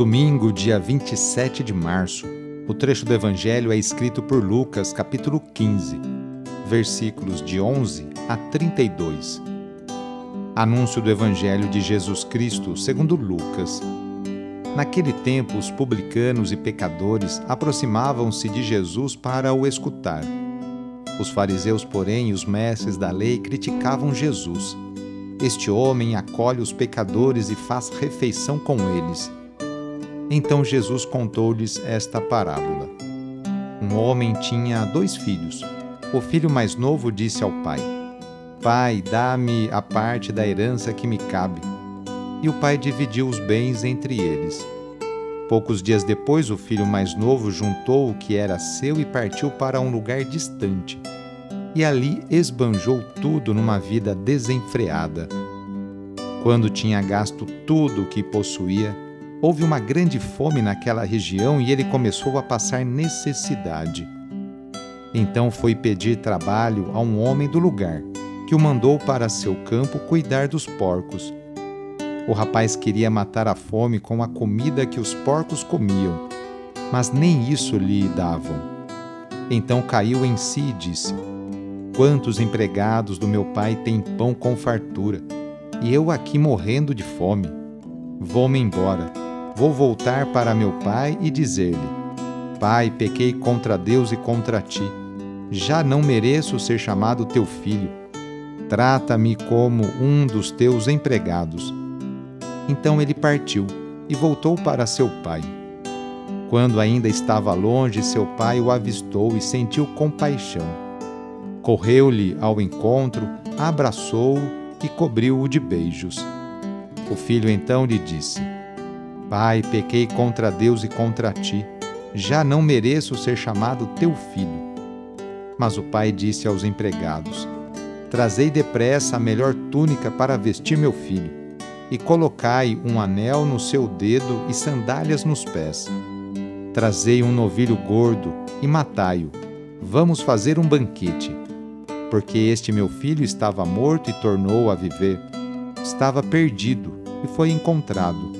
Domingo, dia 27 de março. O trecho do Evangelho é escrito por Lucas, capítulo 15, versículos de 11 a 32. Anúncio do Evangelho de Jesus Cristo, segundo Lucas. Naquele tempo, os publicanos e pecadores aproximavam-se de Jesus para o escutar. Os fariseus, porém, e os mestres da lei criticavam Jesus. Este homem acolhe os pecadores e faz refeição com eles. Então Jesus contou-lhes esta parábola. Um homem tinha dois filhos. O filho mais novo disse ao pai: Pai, dá-me a parte da herança que me cabe. E o pai dividiu os bens entre eles. Poucos dias depois, o filho mais novo juntou o que era seu e partiu para um lugar distante. E ali esbanjou tudo numa vida desenfreada. Quando tinha gasto tudo o que possuía, Houve uma grande fome naquela região e ele começou a passar necessidade. Então foi pedir trabalho a um homem do lugar, que o mandou para seu campo cuidar dos porcos. O rapaz queria matar a fome com a comida que os porcos comiam, mas nem isso lhe davam. Então caiu em si e disse: Quantos empregados do meu pai têm pão com fartura, e eu aqui morrendo de fome? Vou-me embora Vou voltar para meu pai e dizer-lhe: Pai, pequei contra Deus e contra ti. Já não mereço ser chamado teu filho. Trata-me como um dos teus empregados. Então ele partiu e voltou para seu pai. Quando ainda estava longe, seu pai o avistou e sentiu compaixão. Correu-lhe ao encontro, abraçou-o e cobriu-o de beijos. O filho então lhe disse: Pai, pequei contra Deus e contra ti. Já não mereço ser chamado teu filho. Mas o pai disse aos empregados: Trazei depressa a melhor túnica para vestir meu filho, e colocai um anel no seu dedo e sandálias nos pés. Trazei um novilho gordo e matai-o. Vamos fazer um banquete. Porque este meu filho estava morto e tornou a viver, estava perdido e foi encontrado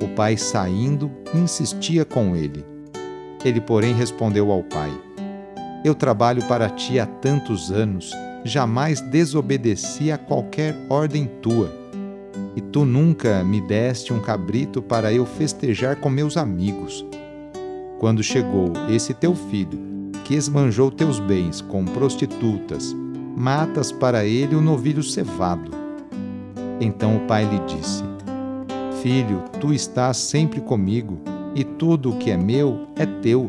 O pai, saindo, insistia com ele. Ele, porém, respondeu ao pai: Eu trabalho para ti há tantos anos, jamais desobedeci a qualquer ordem tua. E tu nunca me deste um cabrito para eu festejar com meus amigos. Quando chegou esse teu filho, que esmanjou teus bens com prostitutas, matas para ele o novilho cevado. Então o pai lhe disse: Filho, tu estás sempre comigo, e tudo o que é meu é teu.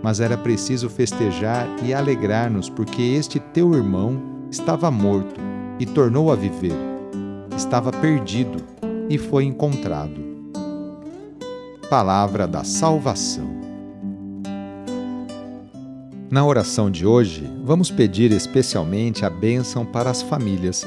Mas era preciso festejar e alegrar-nos, porque este teu irmão estava morto e tornou a viver. Estava perdido e foi encontrado. Palavra da Salvação. Na oração de hoje, vamos pedir especialmente a bênção para as famílias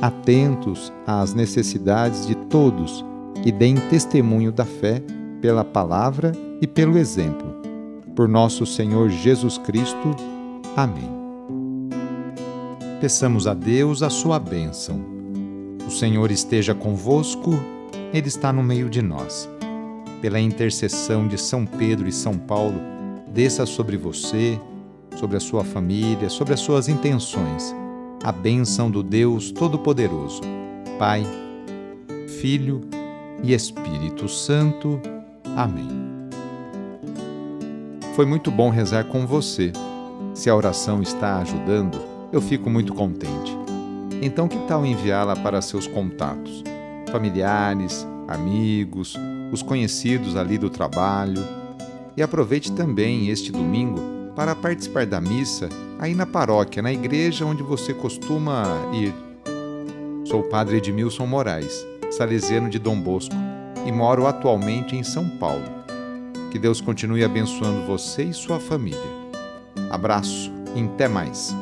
atentos às necessidades de todos e deem testemunho da fé pela palavra e pelo exemplo. Por nosso Senhor Jesus Cristo. Amém. Peçamos a Deus a sua bênção. O Senhor esteja convosco, Ele está no meio de nós. Pela intercessão de São Pedro e São Paulo, desça sobre você, sobre a sua família, sobre as suas intenções. A bênção do Deus Todo-Poderoso, Pai, Filho e Espírito Santo. Amém. Foi muito bom rezar com você. Se a oração está ajudando, eu fico muito contente. Então, que tal enviá-la para seus contatos, familiares, amigos, os conhecidos ali do trabalho? E aproveite também este domingo para participar da missa aí na paróquia, na igreja onde você costuma ir. Sou o padre Edmilson Moraes, salesiano de Dom Bosco, e moro atualmente em São Paulo. Que Deus continue abençoando você e sua família. Abraço e até mais.